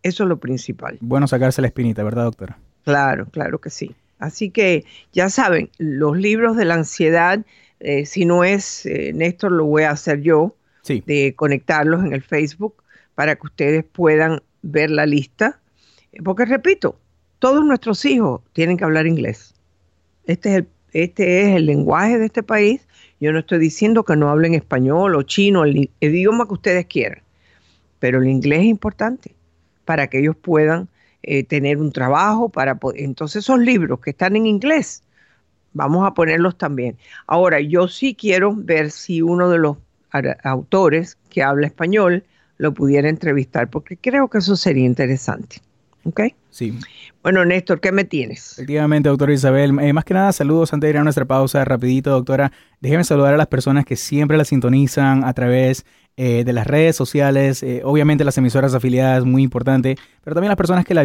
Eso es lo principal. Bueno sacarse la espinita, ¿verdad, doctora? Claro, claro que sí. Así que ya saben, los libros de la ansiedad, eh, si no es eh, Néstor, lo voy a hacer yo, de conectarlos en el Facebook para que ustedes puedan ver la lista. Porque repito, todos nuestros hijos tienen que hablar inglés. Este es el, este es el lenguaje de este país. Yo no estoy diciendo que no hablen español o chino, el, idioma que ustedes quieran, pero el inglés es importante para que ellos puedan eh, tener un trabajo, para entonces esos libros que están en inglés, vamos a ponerlos también. Ahora, yo sí quiero ver si uno de los autores que habla español lo pudiera entrevistar, porque creo que eso sería interesante. ¿Ok? Sí. Bueno, Néstor, ¿qué me tienes? Efectivamente, doctora Isabel. Eh, más que nada, saludos antes de ir a nuestra pausa. Rapidito, doctora. Déjeme saludar a las personas que siempre la sintonizan a través eh, de las redes sociales. Eh, obviamente las emisoras afiliadas, muy importante. Pero también las personas que la,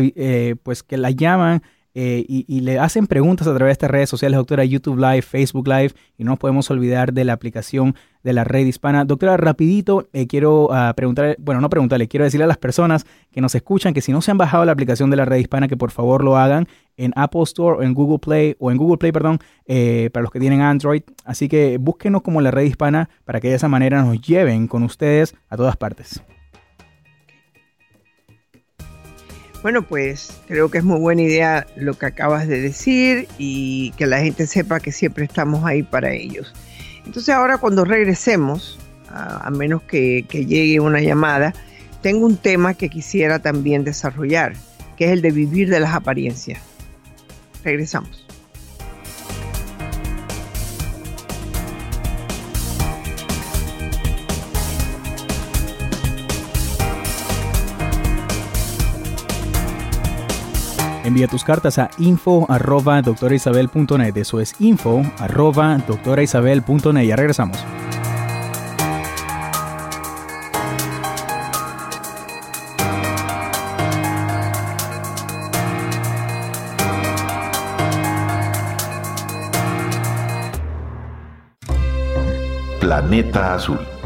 pues, que la llaman eh, y, le hacen preguntas a través de estas redes sociales, doctora, YouTube Live, Facebook Live, y no podemos olvidar de la aplicación de la red hispana. Doctora, rapidito, eh, quiero uh, preguntarle, bueno, no preguntarle, quiero decirle a las personas que nos escuchan que si no se han bajado la aplicación de la red hispana, que por favor lo hagan en Apple Store o en Google Play, o en Google Play, perdón, eh, para los que tienen Android. Así que búsquenos como la red hispana para que de esa manera nos lleven con ustedes a todas partes. Bueno, pues creo que es muy buena idea lo que acabas de decir y que la gente sepa que siempre estamos ahí para ellos. Entonces ahora cuando regresemos, a, menos que, que llegue una llamada, tengo un tema que quisiera también desarrollar, que es el de vivir de las apariencias. Regresamos. Envía tus cartas a info arroba doctoraisabel.net. Eso es info arroba doctoraisabel.net. Ya regresamos. Planeta Azul.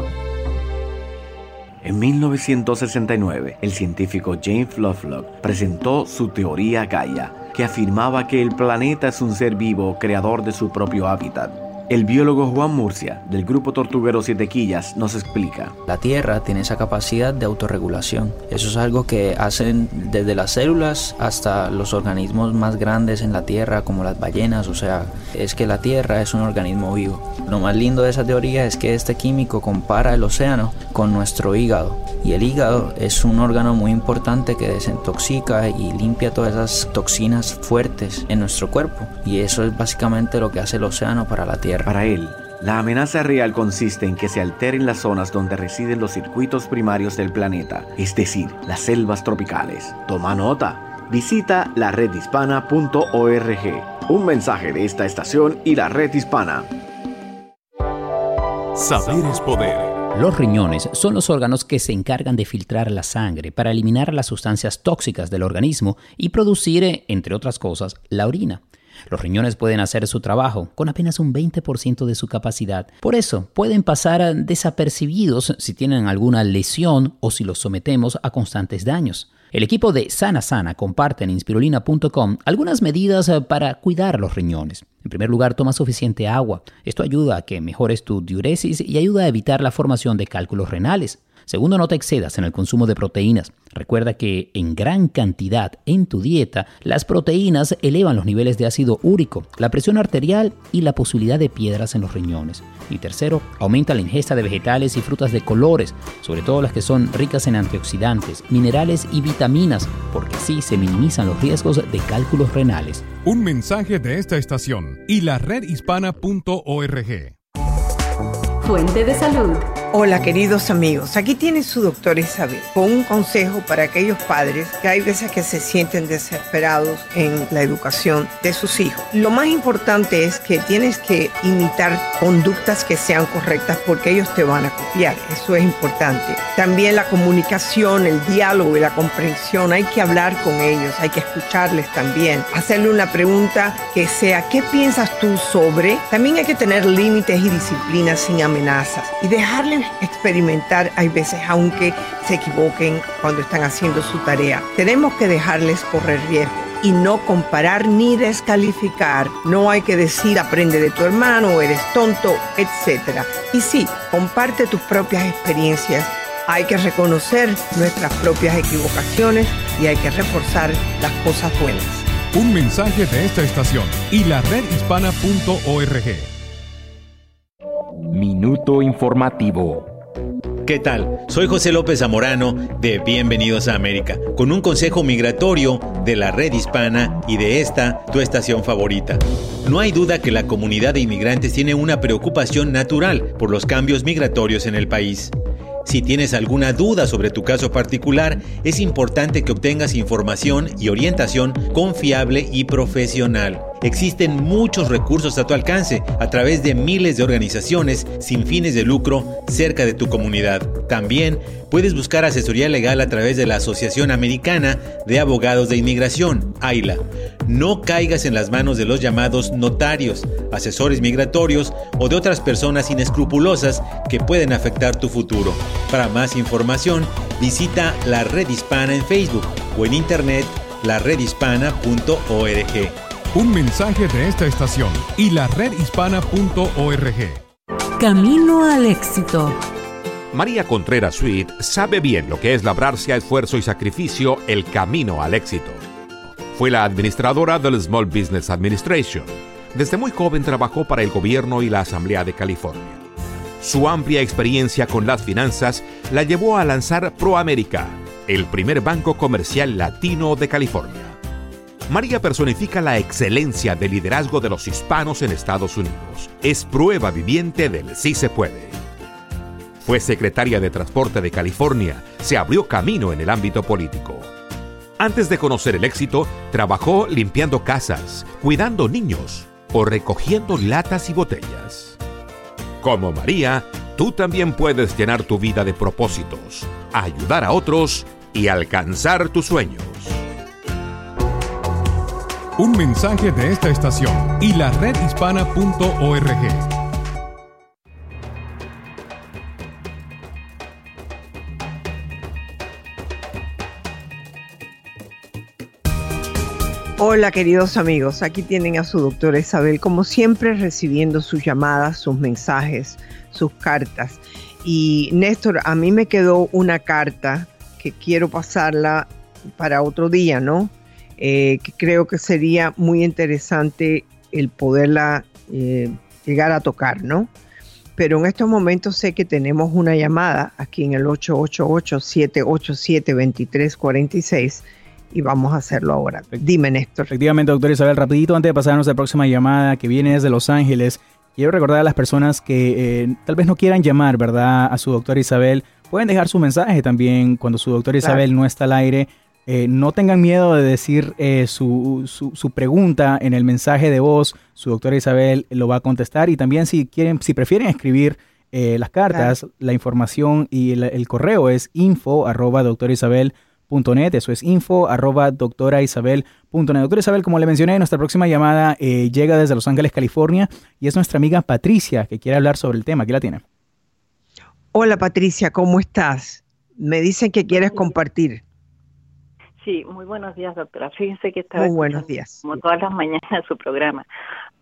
En 1969, el científico James Lovelock presentó su teoría Gaia, que afirmaba que el planeta es un ser vivo creador de su propio hábitat. El biólogo Juan Murcia, del grupo Tortuguero Siete Quillas, nos explica. La Tierra tiene esa capacidad de autorregulación. Eso es algo que hacen desde las células hasta los organismos más grandes en la Tierra, como las ballenas. O sea, es que la Tierra es un organismo vivo. Lo más lindo de esa teoría es que este químico compara el océano con nuestro hígado. Y el hígado es un órgano muy importante que desintoxica y limpia todas esas toxinas fuertes en nuestro cuerpo. Y eso es básicamente lo que hace el océano para la Tierra. Para él, la amenaza real consiste en que se alteren las zonas donde residen los circuitos primarios del planeta, es decir, las selvas tropicales. Toma nota. Visita la redhispana.org. Un mensaje de esta estación y la red hispana. Saber es poder. Los riñones son los órganos que se encargan de filtrar la sangre para eliminar las sustancias tóxicas del organismo y producir, entre otras cosas, la orina. Los riñones pueden hacer su trabajo con apenas un 20% de su capacidad. Por eso, pueden pasar desapercibidos si tienen alguna lesión o si los sometemos a constantes daños. El equipo de Sana Sana comparte en inspirulina.com algunas medidas para cuidar los riñones. En primer lugar, toma suficiente agua. Esto ayuda a que mejores tu diuresis y ayuda a evitar la formación de cálculos renales. Segundo, no te excedas en el consumo de proteínas. Recuerda que en gran cantidad en tu dieta, las proteínas elevan los niveles de ácido úrico, la presión arterial y la posibilidad de piedras en los riñones. Y tercero, aumenta la ingesta de vegetales y frutas de colores, sobre todo las que son ricas en antioxidantes, minerales y vitaminas, porque así se minimizan los riesgos de cálculos renales. Un mensaje de esta estación y la redhispana.org. Fuente de salud. Hola queridos amigos, aquí tiene su doctor Isabel con un consejo para aquellos padres que hay veces que se sienten desesperados en la educación de sus hijos. Lo más importante es que tienes que imitar conductas que sean correctas porque ellos te van a copiar, eso es importante. También la comunicación, el diálogo y la comprensión, hay que hablar con ellos, hay que escucharles también, hacerle una pregunta que sea ¿qué piensas tú sobre? También hay que tener límites y disciplinas sin amenazas y experimentar, hay veces, aunque se equivoquen cuando están haciendo su tarea. Tenemos que dejarles correr riesgo y no comparar ni descalificar. No hay que decir aprende de tu hermano, eres tonto, etc. Y sí, comparte tus propias experiencias. Hay que reconocer nuestras propias equivocaciones y hay que reforzar las cosas buenas. Un mensaje de esta estación y la redhispana.org. Minuto informativo. ¿Qué tal? Soy José López Zamorano de Bienvenidos a América, con un consejo migratorio de la red hispana y de esta, tu estación favorita. No hay duda que la comunidad de inmigrantes tiene una preocupación natural por los cambios migratorios en el país. Si tienes alguna duda sobre tu caso particular, es importante que obtengas información y orientación confiable y profesional. Existen muchos recursos a tu alcance a través de miles de organizaciones sin fines de lucro cerca de tu comunidad. También puedes buscar asesoría legal a través de la Asociación Americana de Abogados de Inmigración, AILA. No caigas en las manos de los llamados notarios, asesores migratorios o de otras personas inescrupulosas que pueden afectar tu futuro. Para más información, visita la Red Hispana en Facebook o en internet laredhispana.org. Un mensaje de esta estación y la redhispana.org. Camino al éxito. María Contreras Sweet sabe bien lo que es labrarse a esfuerzo y sacrificio el camino al éxito. Fue la administradora del Small Business Administration. Desde muy joven trabajó para el gobierno y la Asamblea de California. Su amplia experiencia con las finanzas la llevó a lanzar ProAmerica, el primer banco comercial latino de California. María personifica la excelencia de liderazgo de los hispanos en Estados Unidos. Es prueba viviente del sí se puede. Fue secretaria de Transporte de California, se abrió camino en el ámbito político. Antes de conocer el éxito, trabajó limpiando casas, cuidando niños o recogiendo latas y botellas. Como María, tú también puedes llenar tu vida de propósitos, ayudar a otros y alcanzar tus sueños. Un mensaje de esta estación y la redhispana.org. Hola queridos amigos, aquí tienen a su doctora Isabel, como siempre recibiendo sus llamadas, sus mensajes, sus cartas. Y Néstor, a mí me quedó una carta que quiero pasarla para otro día, ¿no? Eh, que creo que sería muy interesante el poderla eh, llegar a tocar, ¿no? Pero en estos momentos sé que tenemos una llamada aquí en el 888-787-2346 y vamos a hacerlo ahora. Dime, Néstor. Efectivamente, doctor Isabel, rapidito antes de pasar a nuestra próxima llamada que viene desde Los Ángeles, quiero recordar a las personas que eh, tal vez no quieran llamar, ¿verdad?, a su doctor Isabel. Pueden dejar su mensaje también cuando su doctor Isabel no está al aire. Eh, no tengan miedo de decir eh, su, su, pregunta en el mensaje de voz. Su doctora Isabel lo va a contestar. Y también si quieren, si prefieren escribir las cartas, la información y el, correo es info arroba Isabel .net, eso es info arroba doctora Isabel Doctora Isabel, como le mencioné, nuestra próxima llamada eh, llega desde Los Ángeles, California, y es nuestra amiga Patricia que quiere hablar sobre el tema. Aquí la tiene. Hola Patricia, ¿cómo estás? Me dicen que quieres compartir. Sí, muy buenos días, doctora. Fíjense que estaba muy buenos días. como todas las mañanas su programa.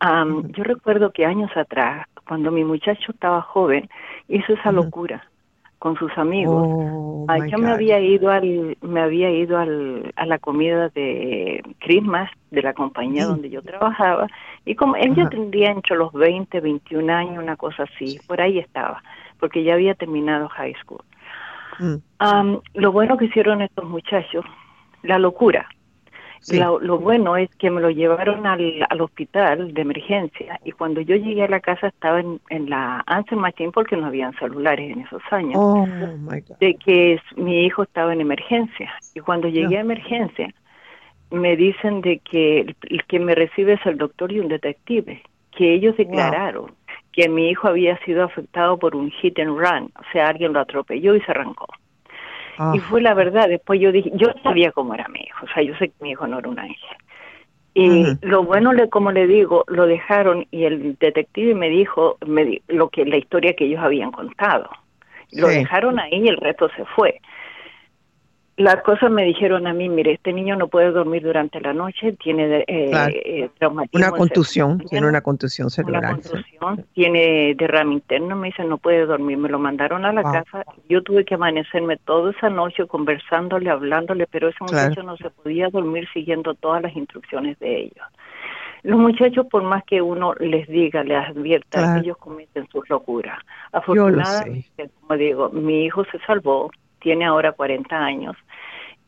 Yo recuerdo que años atrás, cuando mi muchacho estaba joven, hizo esa locura con sus amigos. Oh, yo me había ido al me había ido al, a la comida de Christmas de la compañía donde yo trabajaba y como él ya tendría entre los 20, 21 años, una cosa así, por ahí estaba, porque ya había terminado high school. Mm. lo bueno que hicieron estos muchachos, la locura, lo, bueno es que me lo llevaron al, al, hospital de emergencia y cuando yo llegué a la casa estaba en, en la answer machine porque no habían celulares en esos años. Oh, de que mi hijo estaba en emergencia y cuando llegué a emergencia me dicen de que el, que me recibe es el doctor y un detective, que ellos declararon que mi hijo había sido afectado por un hit and run, o sea, alguien lo atropelló y se arrancó. Y fue la verdad, después yo dije, yo sabía cómo era mi hijo, o sea, yo sé que mi hijo no era un ángel. Y lo bueno, le, como le digo, lo dejaron y el detective me dijo me, lo que la historia que ellos habían contado. Lo dejaron ahí y el resto se fue las cosas me dijeron a mí, mire, este niño no puede dormir durante la noche, tiene eh, eh traumatismo. Una contusión, tiene una contusión cerebral. Una contusión, tiene derrame interno, me dicen no puede dormir, me lo mandaron a la casa, yo tuve que amanecerme toda esa noche conversándole, hablándole, pero ese muchacho no se podía dormir siguiendo todas las instrucciones de ellos. Los muchachos, por más que uno les diga, les advierta, ellos cometen sus locuras. Afortunadamente, como digo, mi hijo se salvó, tiene ahora 40 años.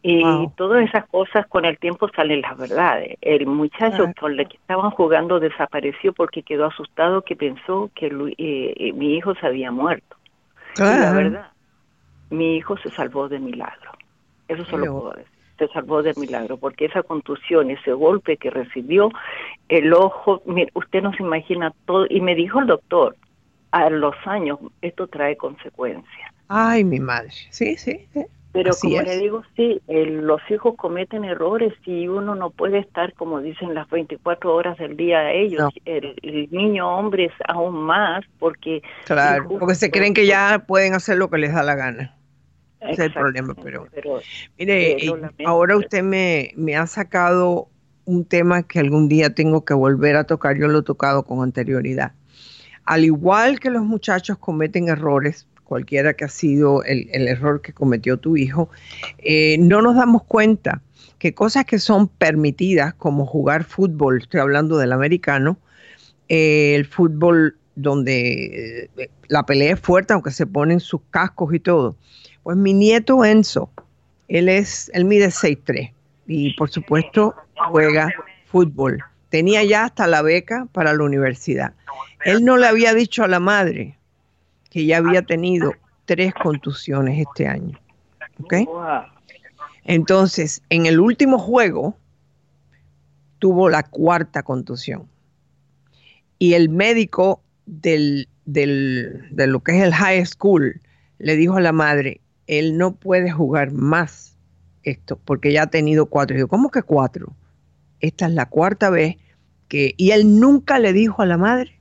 Y todas esas cosas con el tiempo salen las verdades. El muchacho con el que estaban jugando desapareció porque quedó asustado que pensó que eh, eh, mi hijo se había muerto. Y la verdad, mi hijo se salvó de milagro. Eso solo puedo decir. Se salvó de milagro porque esa contusión, ese golpe que recibió, el ojo, usted no se imagina todo. Y me dijo el doctor, a los años esto trae consecuencias. Ay, mi madre. Sí, sí. Pero como le digo, sí, los hijos cometen errores y uno no puede estar, como dicen, las 24 horas del día a ellos. El, niño hombre es aún más porque... Claro, porque se creen que ya pueden hacer lo que les da la gana. Ese es el problema, pero... mire, eh, ahora usted me, me ha sacado un tema que algún día tengo que volver a tocar. Yo lo he tocado con anterioridad. Al igual que los muchachos cometen errores, cualquiera que ha sido el, error que cometió tu hijo, eh, no nos damos cuenta que cosas que son permitidas, como jugar fútbol, estoy hablando del americano, eh, el fútbol donde eh, la pelea es fuerte, aunque se ponen sus cascos y todo. Pues mi nieto Enzo, él es, él mide 6'3 y por supuesto juega fútbol. Tenía ya hasta la beca para la universidad. Él no le había dicho a la madre, que ya había tenido tres contusiones este año. Entonces, en el último juego tuvo la cuarta contusión. Y el médico del, de lo que es el high school le dijo a la madre, él no puede jugar más esto, porque ya ha tenido cuatro. Y yo, ¿cómo que cuatro? Esta es la cuarta vez que... Y él nunca le dijo a la madre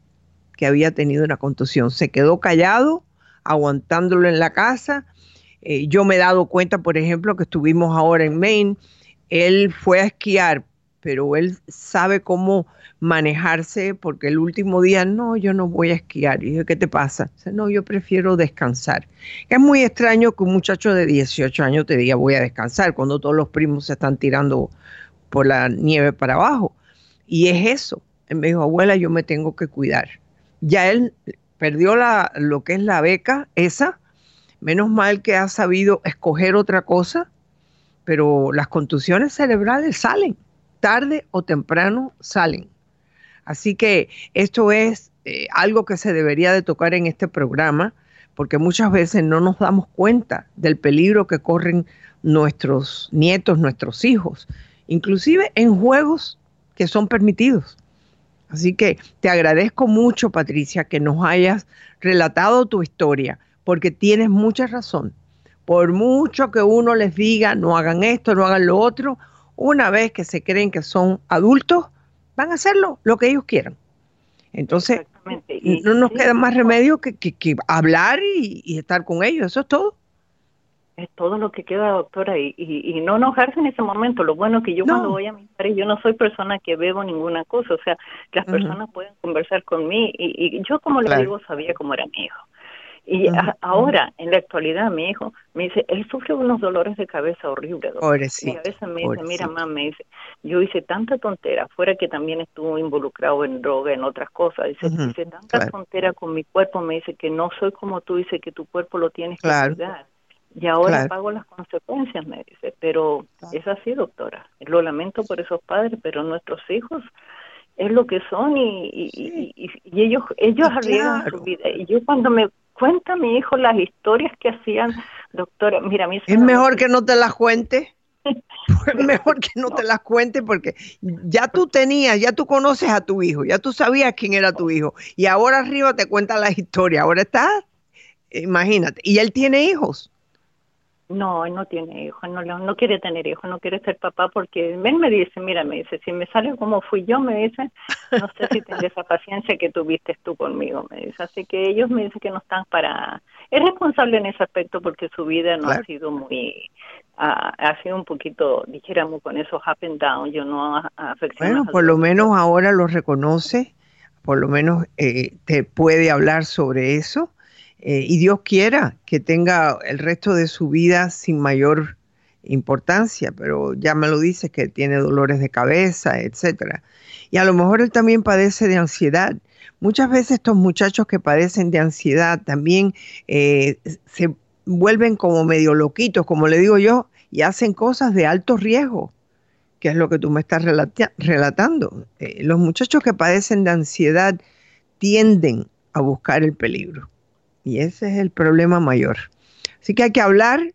que había tenido una contusión. Se quedó callado, aguantándolo en la casa. Eh, yo me he dado cuenta, por ejemplo, que estuvimos ahora en Maine. Él fue a esquiar, pero él sabe cómo manejarse porque el último día, no, yo no voy a esquiar. Y yo, ¿qué te pasa? Dice, no, yo prefiero descansar. Es muy extraño que un muchacho de 18 años te diga voy a descansar cuando todos los primos se están tirando por la nieve para abajo. Y es eso. Él me dijo, abuela, yo me tengo que cuidar. Ya él perdió la, lo que es la beca, esa. Menos mal que ha sabido escoger otra cosa, pero las contusiones cerebrales salen, tarde o temprano salen. Así que esto es eh, algo que se debería de tocar en este programa, porque muchas veces no nos damos cuenta del peligro que corren nuestros nietos, nuestros hijos, inclusive en juegos que son permitidos. Así que te agradezco mucho, Patricia, que nos hayas relatado tu historia, porque tienes mucha razón. Por mucho que uno les diga, no hagan esto, no hagan lo otro, una vez que se creen que son adultos, van a hacerlo lo que ellos quieran. Entonces, no nos queda más remedio que, hablar y estar con ellos, eso es todo es todo lo que queda, doctora, y, y, no enojarse en ese momento. Lo bueno que yo cuando voy a mi padre, yo no soy persona que bebo ninguna cosa, o sea, las personas pueden conversar conmigo y, y yo como le digo sabía cómo era mi hijo. Y ahora, en la actualidad, mi hijo me dice, él sufre unos dolores de cabeza horribles. Y a veces me dice, mira, mamá, me dice, yo hice tanta tontera, fuera que también estuvo involucrado en droga, en otras cosas. Dice, hice tanta tontera con mi cuerpo, me dice que no soy como tú, dice que tu cuerpo lo tienes que cuidar y ahora pago las consecuencias, me dice, pero es así, doctora. Lo lamento por esos padres, pero nuestros hijos es lo que son y, y, y, ellos ellos arriesgan su vida. Y yo cuando me cuenta mi hijo las historias que hacían, doctora, mira, a mí es mejor que no te las cuente. es mejor que no, te las cuente porque ya tú tenías, ya tú conoces a tu hijo, ya tú sabías quién era tu hijo y ahora arriba te cuenta la historia. Ahora está, imagínate, y él tiene hijos. No, él no tiene hijos, no, no quiere tener hijos, no quiere ser papá porque él me dice, mira, me dice, si me sale como fui yo, me dice, no sé si tendré esa paciencia que tuviste tú conmigo, me dice. Así que ellos me dicen que no están para... Es responsable en ese aspecto porque su vida no ha sido muy... ha sido un poquito, dijéramos, con esos up and down, yo no Bueno, por lo menos ahora lo reconoce, por lo menos eh, te puede hablar sobre eso eh, y Dios quiera que tenga el resto de su vida sin mayor importancia, pero ya me lo dice que tiene dolores de cabeza, etcétera. Y a lo mejor él también padece de ansiedad. Muchas veces estos muchachos que padecen de ansiedad también eh, se vuelven como medio loquitos, como le digo yo, y hacen cosas de alto riesgo, que es lo que tú me estás relatando. Eh, los muchachos que padecen de ansiedad tienden a buscar el peligro. Y ese es el problema mayor. Así que hay que hablar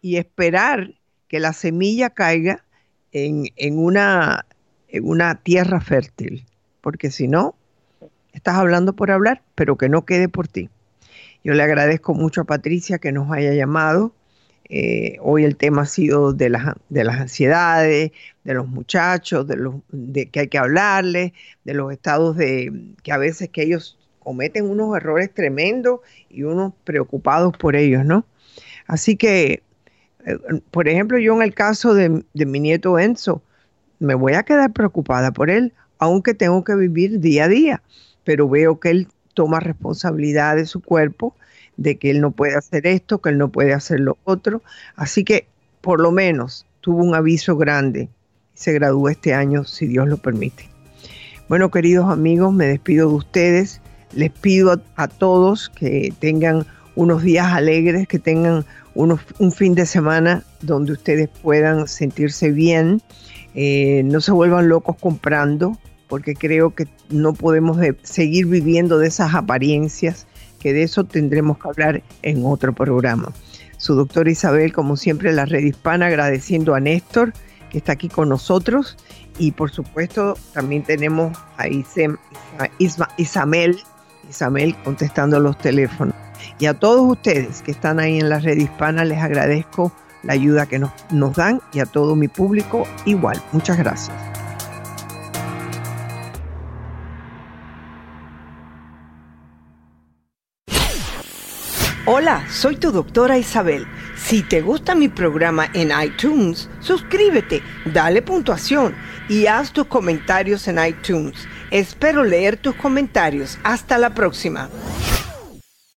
y esperar que la semilla caiga en, una, en una tierra fértil, porque si no, estás hablando por hablar, pero que no quede por ti. Yo le agradezco mucho a Patricia que nos haya llamado. Eh, hoy el tema ha sido de las, de las ansiedades, de los muchachos, de, los, de que hay que hablarles, de los estados de que a veces que ellos cometen unos errores tremendos y unos preocupados por ellos, ¿no? Así que, eh, por ejemplo, yo en el caso de, mi nieto Enzo, me voy a quedar preocupada por él, aunque tengo que vivir día a día, pero veo que él toma responsabilidad de su cuerpo, de que él no puede hacer esto, que él no puede hacer lo otro. Así que, por lo menos, tuvo un aviso grande se gradúa este año, si Dios lo permite. Bueno, queridos amigos, me despido de ustedes les pido a, todos que tengan unos días alegres, que tengan unos, un fin de semana donde ustedes puedan sentirse bien, eh, no se vuelvan locos comprando, porque creo que no podemos seguir viviendo de esas apariencias, que de eso tendremos que hablar en otro programa. Su doctora Isabel, como siempre, la red hispana, agradeciendo a Néstor, que está aquí con nosotros, y por supuesto también tenemos a Isem, Isamel, Isabel contestando los teléfonos. Y a todos ustedes que están ahí en la red hispana les agradezco la ayuda que nos, nos dan y a todo mi público igual. Muchas gracias. Hola, soy tu doctora Isabel. Si te gusta mi programa en iTunes, suscríbete, dale puntuación y haz tus comentarios en iTunes. Espero leer tus comentarios. Hasta la próxima.